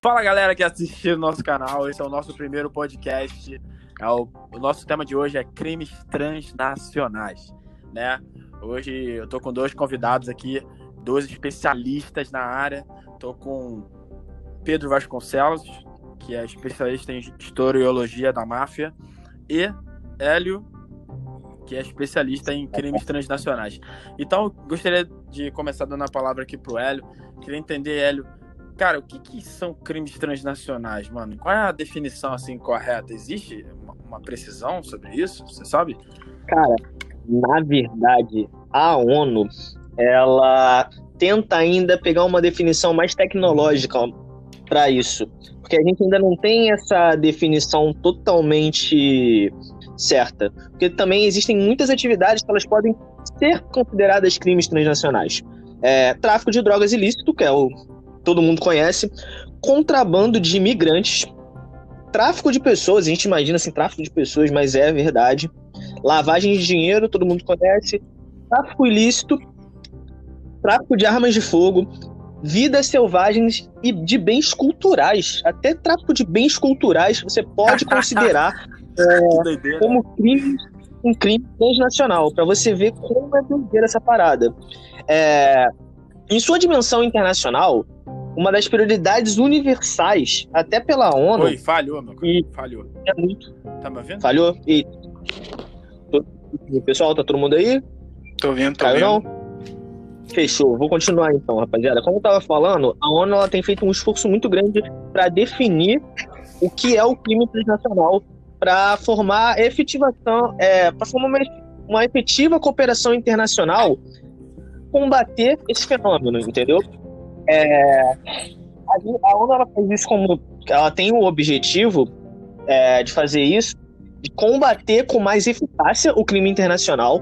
Fala galera que assistiu o nosso canal, esse é o nosso primeiro podcast. É o, nosso tema de hoje é crimes transnacionais, né? Hoje eu tô com dois convidados aqui, dois especialistas na área. Tô com Pedro Vasconcelos, que é especialista em historiologia da máfia, e Hélio, que é especialista em crimes transnacionais. Então, gostaria de começar dando a palavra aqui pro Hélio. Queria entender, Hélio, cara, o que, que são crimes transnacionais, mano? Qual é a definição assim correta? Existe uma, uma precisão sobre isso? Você sabe? Cara, na verdade, a ONU ela tenta ainda pegar uma definição mais tecnológica para isso, porque a gente ainda não tem essa definição totalmente certa. Porque também existem muitas atividades que elas podem ser consideradas crimes transnacionais. É, tráfico de drogas ilícito, que é o todo mundo conhece, contrabando de imigrantes, tráfico de pessoas, a gente imagina assim, tráfico de pessoas, mas é verdade. Lavagem de dinheiro, todo mundo conhece. Tráfico ilícito, tráfico de armas de fogo, vidas selvagens e de bens culturais. Até tráfico de bens culturais você pode considerar é, como crime, um crime transnacional, para você ver como é doideira essa parada. É, em sua dimensão internacional, uma das prioridades universais, até pela ONU. Oi, falhou, meu cara. Falhou. É muito. Tá me vendo? Falhou. E. Pessoal, tá todo mundo aí? Tô vendo, tô Caiu, vendo. Não? Fechou. Vou continuar então, rapaziada. Como eu tava falando, a ONU ela tem feito um esforço muito grande para definir o que é o crime transnacional para formar efetivação, é, para formar uma, uma efetiva cooperação internacional combater esse fenômeno, entendeu? É, a, ONU ela faz isso como ela tem o objetivo é, de fazer isso, de combater com mais eficácia o crime internacional,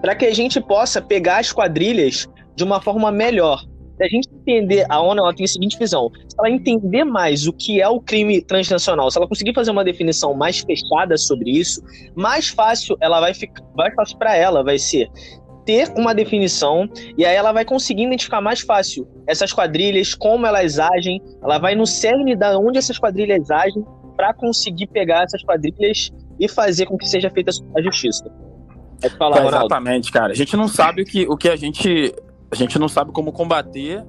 para que a gente possa pegar as quadrilhas de uma forma melhor. A gente entender, a ONU ela tem a seguinte visão: se ela entender mais o que é o crime transnacional, se ela conseguir fazer uma definição mais fechada sobre isso, mais fácil ela vai ficar, mais fácil para ela vai ser ter uma definição e aí ela vai conseguir identificar mais fácil essas quadrilhas, como elas agem, ela vai no cerne da onde essas quadrilhas agem para conseguir pegar essas quadrilhas e fazer com que seja feita a justiça. Falar, é, exatamente, cara. A gente não sabe o que, o que a gente a gente não sabe como combater.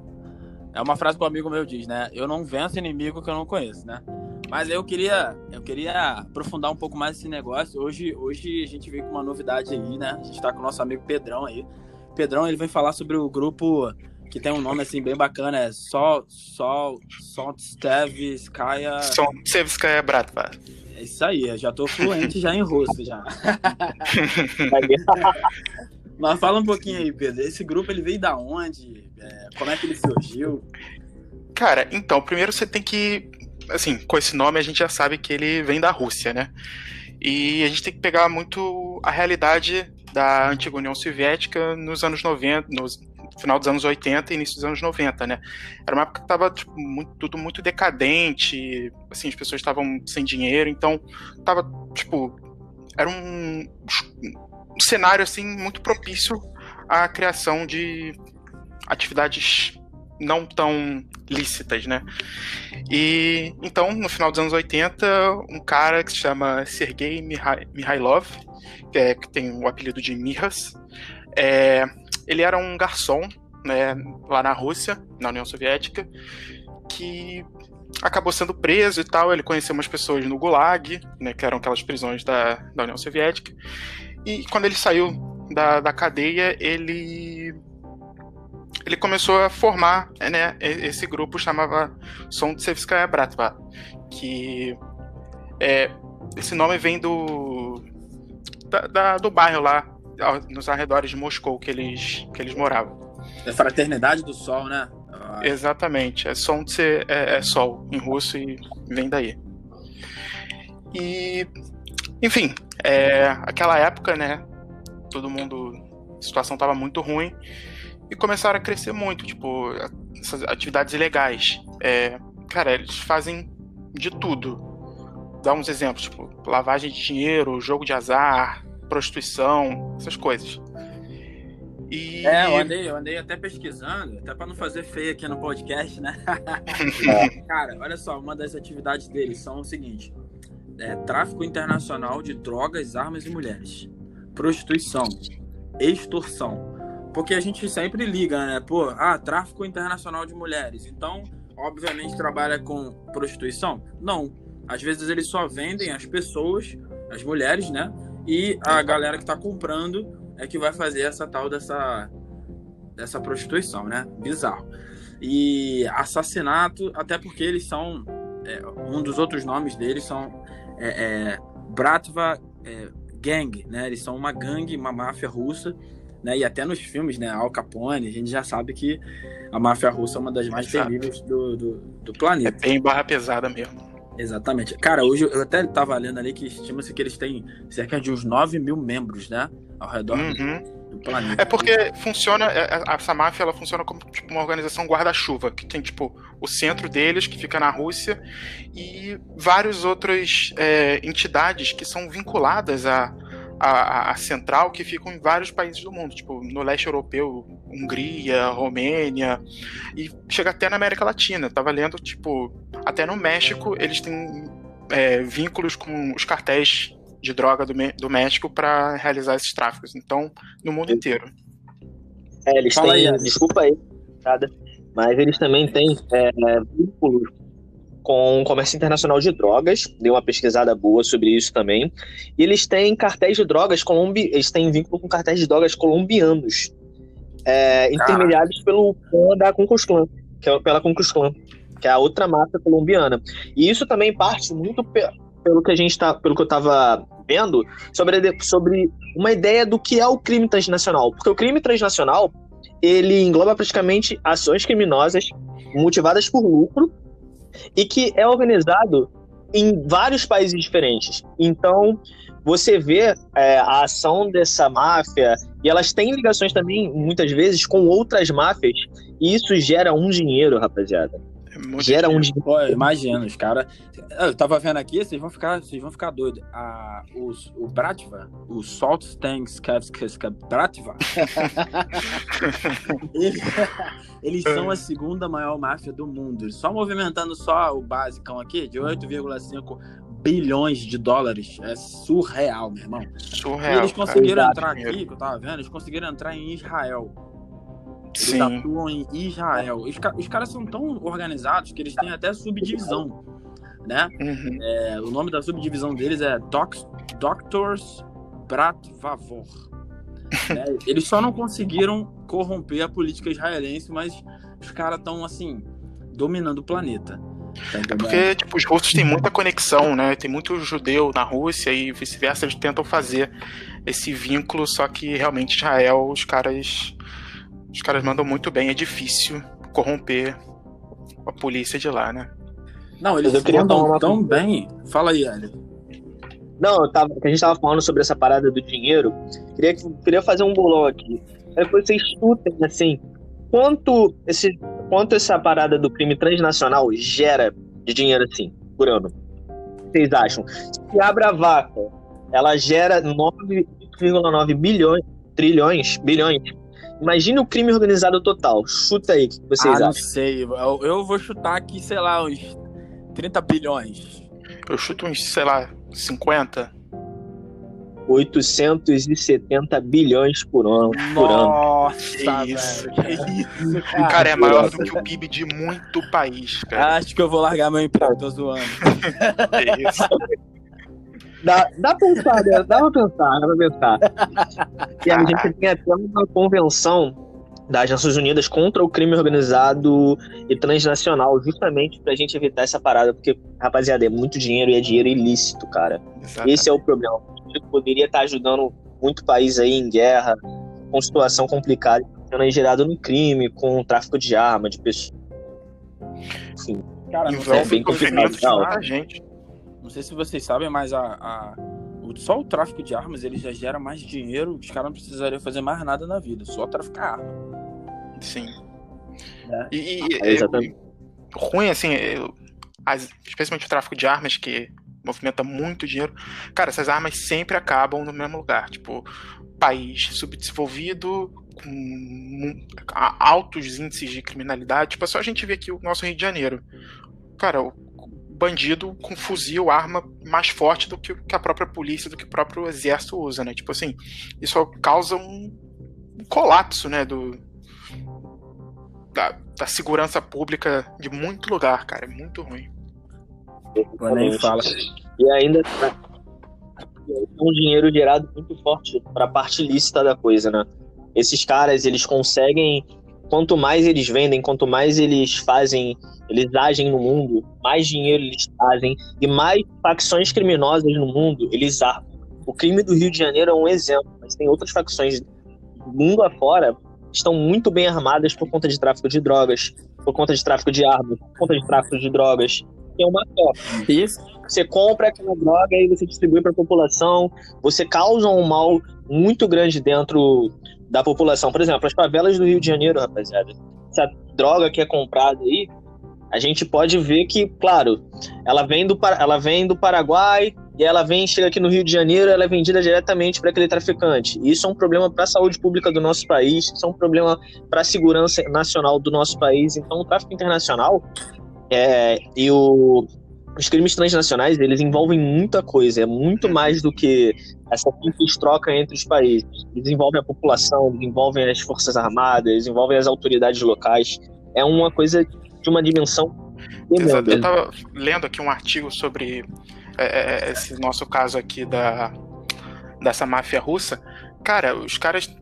É uma frase que um amigo meu diz, né? Eu não venço inimigo que eu não conheço, né? Mas eu queria, eu queria aprofundar um pouco mais esse negócio. Hoje, hoje a gente veio com uma novidade aí, né? A gente tá com o nosso amigo Pedrão aí. Pedrão, ele vem falar sobre o grupo que tem um nome assim bem bacana, é Sol, Sol, Soltstevskaya... Soltstevskaya Bratva. É isso aí, eu já tô fluente já em russo já. Mas fala um pouquinho aí, Pedro. Esse grupo ele veio da onde? É, como é que ele surgiu? Cara, então, primeiro você tem que assim, com esse nome a gente já sabe que ele vem da Rússia, né? E a gente tem que pegar muito a realidade da antiga União Soviética nos anos 90, no final dos anos 80 e início dos anos 90, né? Era uma época que tava tipo, tudo muito decadente, assim, as pessoas estavam sem dinheiro, então tava, tipo, era um, um cenário, assim, muito propício à criação de atividades não tão lícitas, né? E então, no final dos anos 80, um cara que se chama Sergei Mihailov, que, é, que tem o apelido de Mihas, é, ele era um garçom né, lá na Rússia, na União Soviética, que acabou sendo preso e tal. Ele conheceu umas pessoas no Gulag, né, que eram aquelas prisões da, da União Soviética. E quando ele saiu da, da cadeia, ele ele começou a formar né, esse grupo chamava Solntsevskaya Bratva, que é, esse nome vem do da, da, do bairro lá nos arredores de Moscou que eles que eles moravam. É Fraternidade do Sol, né? Ah. Exatamente, é Solntse é, é Sol em russo e vem daí. E enfim, é, aquela época, né? Todo mundo, a situação estava muito ruim e começaram a crescer muito, tipo, essas atividades ilegais. É, cara, eles fazem de tudo. Dá uns exemplos, tipo, lavagem de dinheiro, jogo de azar, prostituição, essas coisas. E... É, eu andei, eu andei até pesquisando, até para não fazer feio aqui no podcast, né? Cara, olha só, uma das atividades deles são o seguinte: é, tráfico internacional de drogas, armas e mulheres, prostituição, extorsão. Porque a gente sempre liga, né? Pô, ah, tráfico internacional de mulheres. Então, obviamente, trabalha com prostituição? Não. Às vezes eles só vendem as pessoas, as mulheres, né? E a galera que tá comprando é que vai fazer essa tal dessa, dessa prostituição, né? Bizarro. E assassinato, até porque eles são. É, um dos outros nomes deles são é, é, Bratva é, Gang, né? Eles são uma gangue, uma máfia russa. Né? E até nos filmes, né? Al Capone, a gente já sabe que a máfia russa é uma das mais terríveis do, do, do planeta. É bem barra pesada mesmo. Exatamente. Cara, hoje eu até estava lendo ali que estima-se que eles têm cerca de uns 9 mil membros, né? Ao redor Uhum. do planeta. É porque funciona, é, é, essa máfia ela funciona como tipo, uma organização guarda-chuva, que tem tipo o centro deles, que fica na Rússia, e várias outras é, entidades que são vinculadas à, à, à central, que ficam em vários países do mundo, tipo no leste europeu, Hungria, Romênia, e chega até na América Latina. Eu tava lendo, tipo, até no México eles têm é, vínculos com os cartéis de droga do, do México para realizar esses tráficos. Então, no mundo inteiro. É, eles Fala têm, aí, desculpa aí, nada, mas eles também têm é, vínculos com o comércio internacional de drogas, dei uma pesquisada boa sobre isso também, e eles têm cartéis de drogas colombi... eles têm vínculo com cartéis de drogas colombianos, é, intermediados pelo clã da Klan, que é pela Klux Klan, que é a outra máfia colombiana. E isso também parte muito pe- pelo que a gente tá, pelo que eu estava vendo sobre, sobre uma ideia do que é o crime transnacional, porque o crime transnacional ele engloba praticamente ações criminosas motivadas por lucro e que é organizado em vários países diferentes. Então você vê é, a ação dessa máfia e elas têm ligações também muitas vezes com outras máfias e isso gera um dinheiro, rapaziada. Muito Gera um. Pô, imagina, os caras. Eu tava vendo aqui, vocês vão ficar, vocês vão ficar doidos. A, os, o Bratva, o Salt Tanks Bratva, eles, eles são a segunda maior máfia do mundo. Só movimentando só o basicão aqui, de 8,5 bilhões de dólares. É surreal, meu irmão. E Surreal. eles cara. conseguiram entrar aqui, que eu tava vendo, eles conseguiram entrar em Israel. Eles Sim. atuam em Israel. Os, os caras são tão organizados que eles têm até subdivisão, né? Uhum. É, o nome da subdivisão deles é Doc, Doctors Bratvavor. né? Eles só não conseguiram corromper a política israelense, mas os caras estão, assim, dominando o planeta. Tá É porque, tipo, os russos têm muita conexão, né? Tem muito judeu na Rússia e vice-versa. Eles tentam fazer esse vínculo, só que realmente Israel, os caras. Os caras mandam muito bem. É difícil corromper a polícia de lá, né? Não, eles mandam uma tão bem. Fala aí, Hélio. Não, eu tava, a gente tava falando sobre essa parada do dinheiro. Queria, queria fazer um bolão aqui. Aí vocês chutem, assim, quanto, esse, quanto essa parada do crime transnacional gera de dinheiro, assim, por ano? O que vocês acham? Se a Bravaca, ela gera 9,9 bilhões, trilhões, bilhões, imagine o crime organizado total. Chuta aí, o que vocês ah, não acham? sei. Eu, eu vou chutar aqui, sei lá, uns 30 bilhões. Eu chuto uns, sei lá, 50. 870 bilhões por ano. Por ano. Nossa, Que isso, velho. Que isso, O cara. cara é maior do que o PIB de muito país, cara. Acho que eu vou largar meu emprego, tô zoando. É isso. Dá, dá pra pensar, né? Dá pra pensar, dá pra pensar. E a gente tem até uma convenção das Nações Unidas contra o crime organizado e transnacional, justamente pra gente evitar essa parada, porque, rapaziada, é muito dinheiro e é dinheiro ilícito, cara. Exatamente. Esse é o problema. Poderia estar ajudando muito país aí em guerra, com situação complicada, sendo aí gerado no crime, com tráfico de arma, de pessoas. Enfim, Cara, não Envolve bem complicado. muita gente. Não sei se vocês sabem, mas a, a- o- só o tráfico de armas ele já gera mais dinheiro. Os caras não precisariam fazer mais nada na vida, só traficar arma. Sim. É. E, e- É, exatamente. é ruim, assim, é, as- especialmente o tráfico de armas, que movimenta muito dinheiro. Cara, essas armas sempre acabam no mesmo lugar. Tipo, país subdesenvolvido com altos índices de criminalidade. Tipo, é só a gente ver aqui o nosso Rio de Janeiro. Cara, o bandido com fuzil, arma mais forte do que, que a própria polícia, do que o próprio exército usa, né? Tipo assim, isso causa um colapso, né, do da, da segurança pública de muito lugar, cara, é muito ruim. Nem fala. E ainda tá um dinheiro gerado muito forte para a parte lícita da coisa, né? Esses caras, eles conseguem quanto mais eles vendem, quanto mais eles fazem, eles agem no mundo, mais dinheiro eles trazem e mais facções criminosas no mundo eles armam. O crime do Rio de Janeiro é um exemplo, mas tem outras facções do mundo afora que estão muito bem armadas por conta de tráfico de drogas, por conta de tráfico de armas, por conta de tráfico de drogas. É uma troca. Isso. Você compra aquela droga e você distribui para a população, você causa um mal muito grande dentro da população. Por exemplo, as favelas do Rio de Janeiro, rapaziada. Essa droga que é comprada aí, a gente pode ver que, claro, ela vem do, ela vem do Paraguai e ela vem, chega aqui no Rio de Janeiro, ela é vendida diretamente para aquele traficante. Isso é um problema para a saúde pública do nosso país, isso é um problema para a segurança nacional do nosso país. Então, o tráfico internacional é, e o, os crimes transnacionais, eles envolvem muita coisa, é muito mais do que essa simples troca entre os países. Eles envolvem a população, envolvem as forças armadas, envolvem as autoridades locais. É uma coisa de uma dimensão Exato. Eu estava lendo aqui um artigo sobre é, é, esse nosso caso aqui da dessa máfia russa. Cara, os caras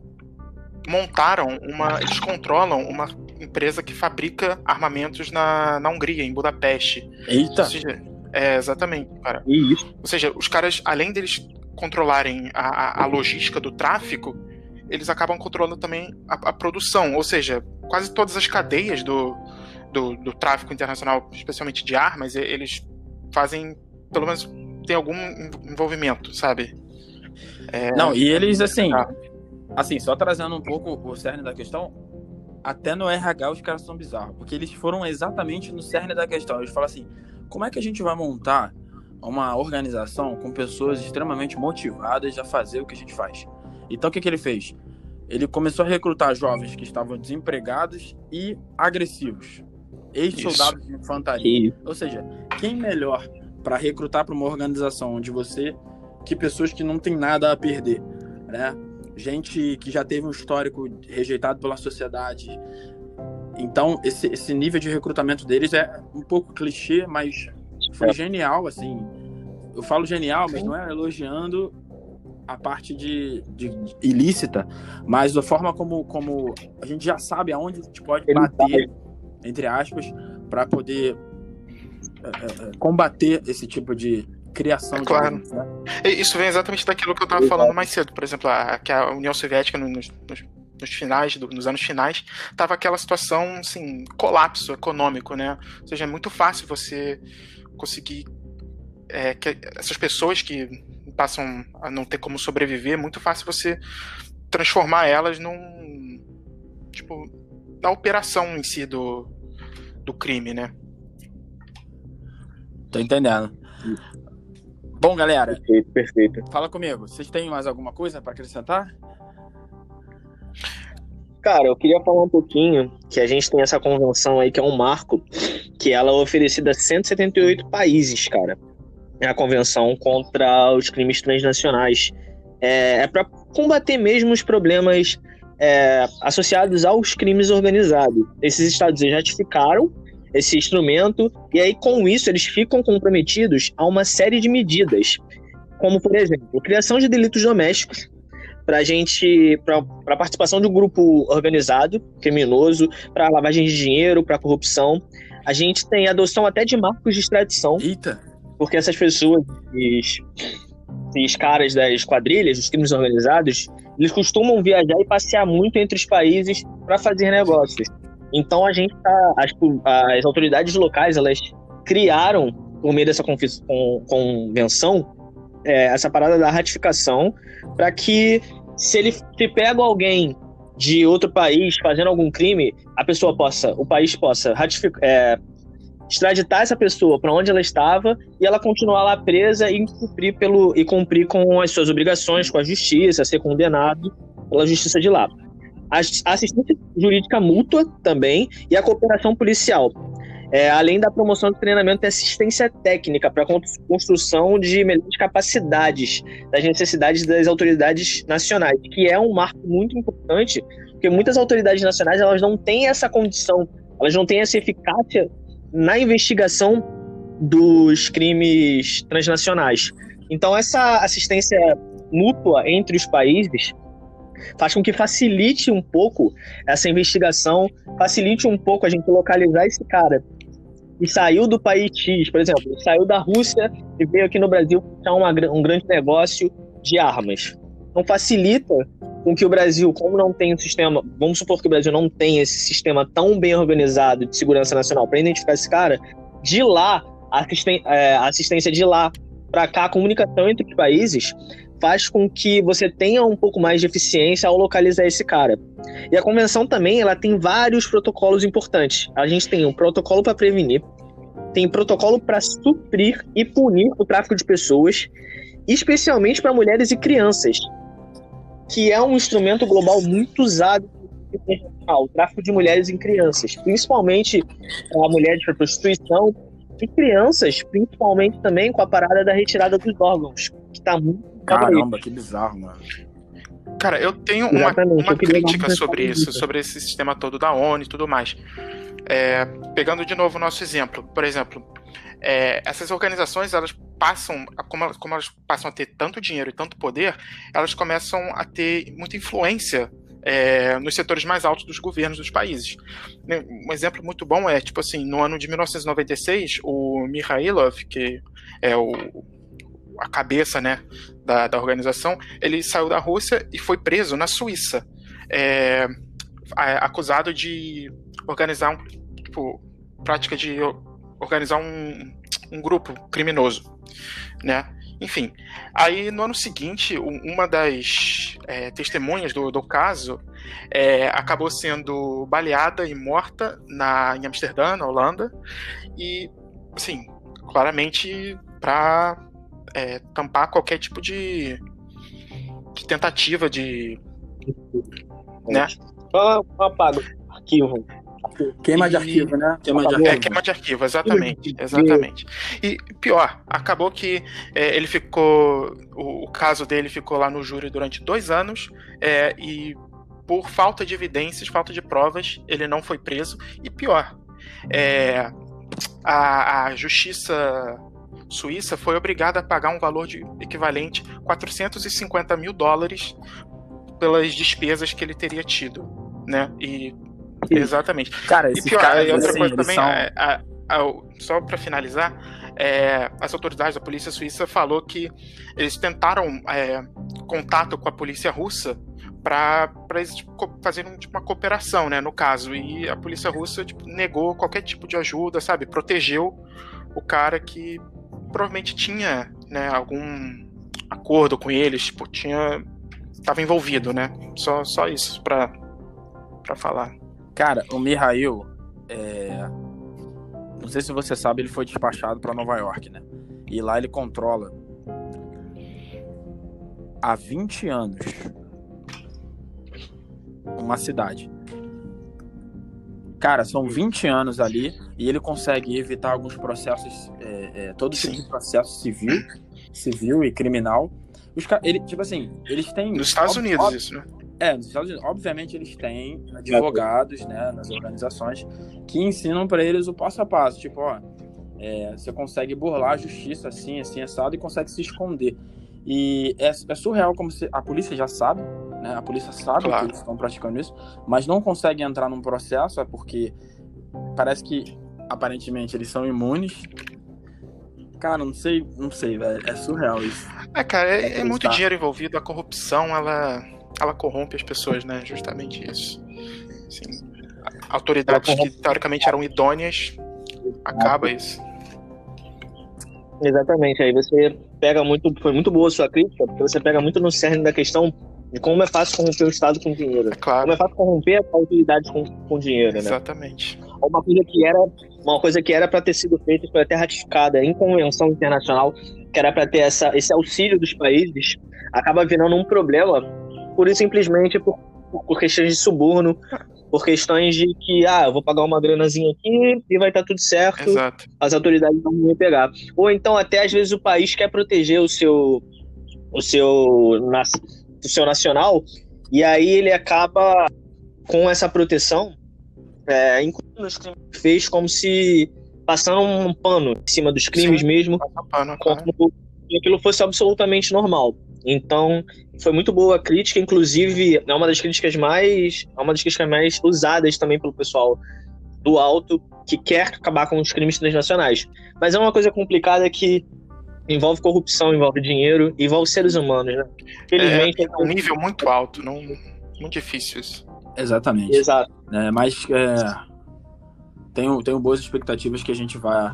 montaram uma. Eles controlam uma empresa que fabrica armamentos na, na Hungria, em Budapeste. Eita! Ou seja, é, exatamente, cara. Isso. Ou seja, os caras, além deles controlarem a, a logística do tráfico, eles acabam controlando também a, a, produção. Ou seja, quase todas as cadeias do, do, do, tráfico internacional, especialmente de armas, eles fazem, pelo menos, tem algum envolvimento, sabe? É, Não, e eles, assim, assim, só trazendo um pouco o cerne da questão, até no RH os caras são bizarros, porque eles foram exatamente no cerne da questão. Eles falam assim: como é que a gente vai montar uma organização com pessoas extremamente motivadas a fazer o que a gente faz? Então o que, que ele fez? Ele começou a recrutar jovens que estavam desempregados e agressivos, ex-soldados de infantaria. Isso. Ou seja, quem melhor para recrutar para uma organização onde você que pessoas que não têm nada a perder, né? Gente que já teve um histórico rejeitado pela sociedade. Então, esse, esse nível de recrutamento deles é um pouco clichê, mas foi é. genial, assim. Eu falo genial, mas não é elogiando a parte de, de, de, ilícita, mas da forma como, como a gente já sabe aonde a gente pode bater, entre aspas, para poder é, é, combater esse tipo de, criação é, de claro. né? Isso vem exatamente daquilo que eu estava falando mais cedo. Por exemplo, a, que a União Soviética nos, nos, nos finais, do, nos anos finais, tava aquela situação, assim, colapso econômico, né? Ou seja, é muito fácil você conseguir é, que essas pessoas que passam a não ter como sobreviver, é muito fácil você transformar elas num tipo na operação em si do, do crime, né? Tô entendendo. Bom, galera. Perfeito, perfeito. Fala comigo. Vocês têm mais alguma coisa para acrescentar? Cara, eu queria falar um pouquinho que a gente tem essa convenção aí que é um marco, que ela é oferecida a 178 países, cara. É a convenção contra os crimes transnacionais. É, é para combater mesmo os problemas é, associados aos crimes organizados. Esses estados ratificaram esse instrumento, e aí com isso eles ficam comprometidos a uma série de medidas, como por exemplo, criação de delitos domésticos, para gente, para participação de um grupo organizado, criminoso, para lavagem de dinheiro, para corrupção. A gente tem adoção até de marcos de extradição. Eita! Porque essas pessoas, esses, esses caras das quadrilhas, dos crimes organizados, eles costumam viajar e passear muito entre os países para fazer negócios. Então a gente tá. As, as autoridades locais, elas criaram, por meio dessa convenção, é, essa parada da ratificação, para que se ele se pega alguém de outro país fazendo algum crime, a pessoa possa, o país possa ratificar, é, extraditar essa pessoa para onde ela estava e ela continuar lá presa e cumprir pelo e cumprir com as suas obrigações com a justiça, ser condenado pela justiça de lá. A assistência jurídica mútua também e a cooperação policial. É, além da promoção de treinamento e assistência técnica para construção de melhores capacidades das necessidades das autoridades nacionais, que é um marco muito importante, porque muitas autoridades nacionais elas não têm essa condição, elas não têm essa eficácia na investigação dos crimes transnacionais. Então, essa assistência mútua entre os países faz com que facilite um pouco essa investigação, facilite um pouco a gente localizar esse cara e saiu do país X, por exemplo, saiu da Rússia e veio aqui no Brasil para um grande negócio de armas. Não facilita com que o Brasil, como não tem um sistema, vamos supor que o Brasil não tem esse sistema tão bem organizado de segurança nacional para identificar esse cara, de lá, a é, assistência de lá para cá, a comunicação entre os países faz com que você tenha um pouco mais de eficiência ao localizar esse cara. E a convenção também, ela tem vários protocolos importantes. A gente tem um protocolo para prevenir, tem protocolo para suprir e punir o tráfico de pessoas, especialmente para mulheres e crianças, que é um instrumento global muito usado o tráfico de mulheres e crianças, principalmente a mulheres para prostituição e crianças, principalmente também com a parada da retirada dos órgãos, que está muito Caramba, que bizarro, mano. Cara, eu tenho uma, uma crítica sobre isso, sobre esse sistema todo da ONU e tudo mais. É, pegando de novo o nosso exemplo, por exemplo, é, essas organizações elas passam, como elas, como elas, passam a ter tanto dinheiro e tanto poder, elas começam a ter muita influência é, nos setores mais altos dos governos dos países. Um exemplo muito bom é, tipo assim, no ano de 1996, o Mikhailov, que é o, a cabeça né, da, da organização, ele saiu da Rússia e foi preso na Suíça, é, acusado de organizar um, tipo, prática de organizar um, um grupo criminoso, né? Enfim, aí no ano seguinte, uma das é, testemunhas do, do caso é, acabou sendo baleada e morta na, em Amsterdã, na Holanda, e, assim, claramente para é, tampar qualquer tipo de, de tentativa de. né? Só apago arquivo. Queima de arquivo, né? Queima de arquivo. É, queima de arquivo, exatamente. Exatamente. E pior, acabou que é, ele ficou. O, o, caso dele ficou lá no júri durante dois anos é, e por falta de evidências, falta de provas, ele não foi preso. E pior, é, a, a justiça Suíça foi obrigada a pagar um valor de equivalente 450 mil dólares pelas despesas que ele teria tido, né? E exatamente. Cara, e pior, caras, outra assim, coisa também, são... a, a, a, só para finalizar, é, as autoridades da polícia suíça falou que eles tentaram é, contato com a polícia russa para tipo, fazerem tipo, uma cooperação, né, no caso. E a polícia russa tipo, negou qualquer tipo de ajuda, sabe? Protegeu o cara que provavelmente tinha né, algum acordo com eles, tipo, tinha. Tava envolvido, né? Só, só isso pra, pra falar. Cara, o Mihail, é... não sei se você sabe, ele foi despachado para Nova York, né? E lá ele controla há 20 anos uma cidade. Cara, são 20 anos ali e ele consegue evitar alguns processos, é, é, todo tipo de processo civil, civil e criminal. Os, ele, tipo assim, eles têm. Nos Estados Unidos, isso, né? É, nos Estados Unidos. Obviamente, eles têm advogados, né, nas organizações, que ensinam para eles o passo a passo. Tipo, ó, é, você consegue burlar a justiça assim, assim, assado e consegue se esconder. E é, é surreal como se a polícia já sabe, né? A polícia sabe claro. que eles estão praticando isso, mas não consegue entrar num processo, é porque parece que aparentemente eles são imunes. Cara, não sei, não sei, velho. É surreal isso. É, cara, é, é, é muito dinheiro envolvido. A corrupção, ela, ela corrompe as pessoas, né? Justamente isso. Assim, autoridades que teoricamente eram idôneas, acaba isso. Exatamente. Aí você pega muito, foi muito boa a sua crítica, porque você pega muito no cerne da questão de como é fácil corromper o Estado com dinheiro. É claro. Como é fácil corromper a autoridade com, com dinheiro, né? Exatamente. Uma coisa que era uma coisa que era para ter sido feita, foi até ratificada em convenção internacional, que era para ter essa, esse auxílio dos países, acaba virando um problema, pura e simplesmente por por questões de suborno, por questões de que, ah, eu vou pagar uma granazinha aqui e vai estar tudo certo, Exato. as autoridades não vão me pegar. Ou então, até às vezes, o país quer proteger o seu, o seu, o seu nacional, e aí ele acaba com essa proteção, é, incluindo os crimes que fez, como se passando um pano em cima dos crimes Sim. mesmo, Pano, como se aquilo fosse absolutamente normal. Então, foi muito boa a crítica, inclusive é uma das críticas mais, é uma das críticas mais usadas também pelo pessoal do alto que quer acabar com os crimes transnacionais. Mas é uma coisa complicada que envolve corrupção, envolve dinheiro, envolve seres humanos, né? Felizmente, É um nível muito alto, não, muito difícil isso. Exatamente. exato. É, mas é, tenho, tenho boas expectativas que a gente vai.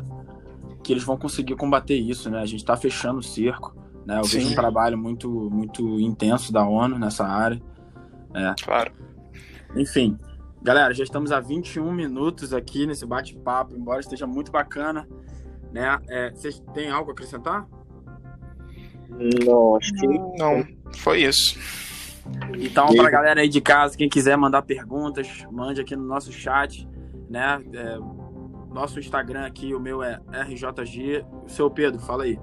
que eles vão conseguir combater isso, né? A gente tá fechando o cerco. Né? Eu vejo Sim. um trabalho muito, muito intenso da ONU nessa área. Claro. Enfim, galera, já estamos a 21 minutos aqui nesse bate-papo, embora esteja muito bacana. Né? É, vocês têm algo a acrescentar? Não, acho que Não, foi isso. Então, para a galera aí de casa, quem quiser mandar perguntas, mande aqui no nosso chat, né? É, nosso Instagram aqui, o meu é RJG. O seu Pedro, fala aí.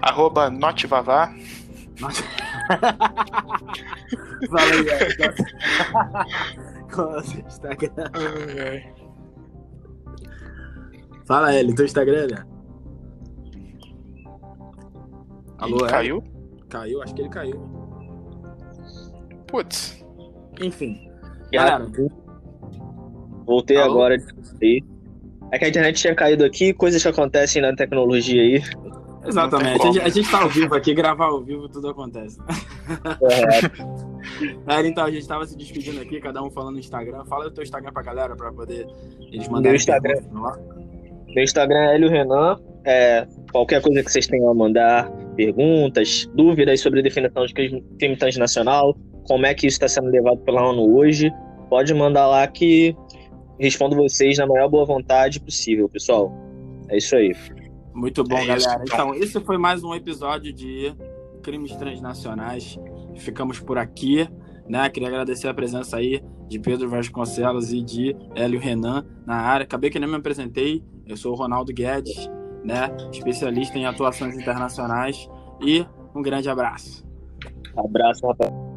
Arroba notvavá. fala aí, é. Qual é o seu Instagram? Fala ele, teu Instagram, né? Alô, é? caiu? Caiu? Acho que ele caiu. Putz. Enfim. Galera, voltei Alô? agora aí. É que a internet tinha caído aqui, coisas que acontecem na tecnologia aí. exatamente. A gente, a gente tá ao vivo aqui, gravar ao vivo, tudo acontece. É, É, então, a gente tava se despedindo aqui, cada um falando no Instagram. Fala o teu Instagram pra galera, pra poder eles mandarem Instagram. perguntas lá. Meu Instagram é Hélio Renan. É, qualquer coisa que vocês tenham a mandar, perguntas, dúvidas sobre a definição de crime transnacional, como é que isso está sendo levado pela ONU hoje, pode mandar lá que respondo vocês na maior boa vontade possível, pessoal. É isso aí. Muito bom, É isso, galera. então. Então, esse foi mais um episódio de Crimes Transnacionais. Ficamos por aqui, né? Queria agradecer a presença aí de Pedro Vasconcelos e de Hélio Renan na área. Acabei que nem me apresentei. Eu sou o Ronaldo Guedes, né? Especialista em atuações internacionais. E um grande abraço. Abraço, rapaz.